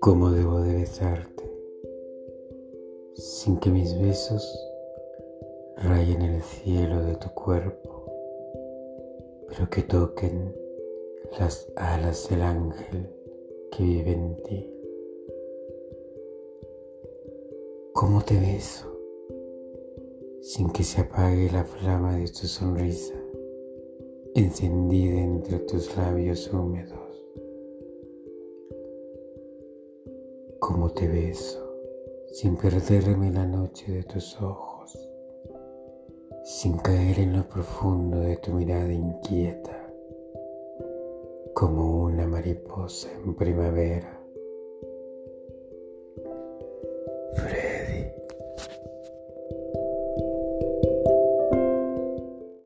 ¿Cómo debo de besarte sin que mis besos rayen el cielo de tu cuerpo, pero que toquen las alas del ángel que vive en ti? ¿Cómo te beso sin que se apague la flama de tu sonrisa, encendida entre tus labios húmedos. Como te beso, sin perderme la noche de tus ojos, sin caer en lo profundo de tu mirada inquieta, como una mariposa en primavera.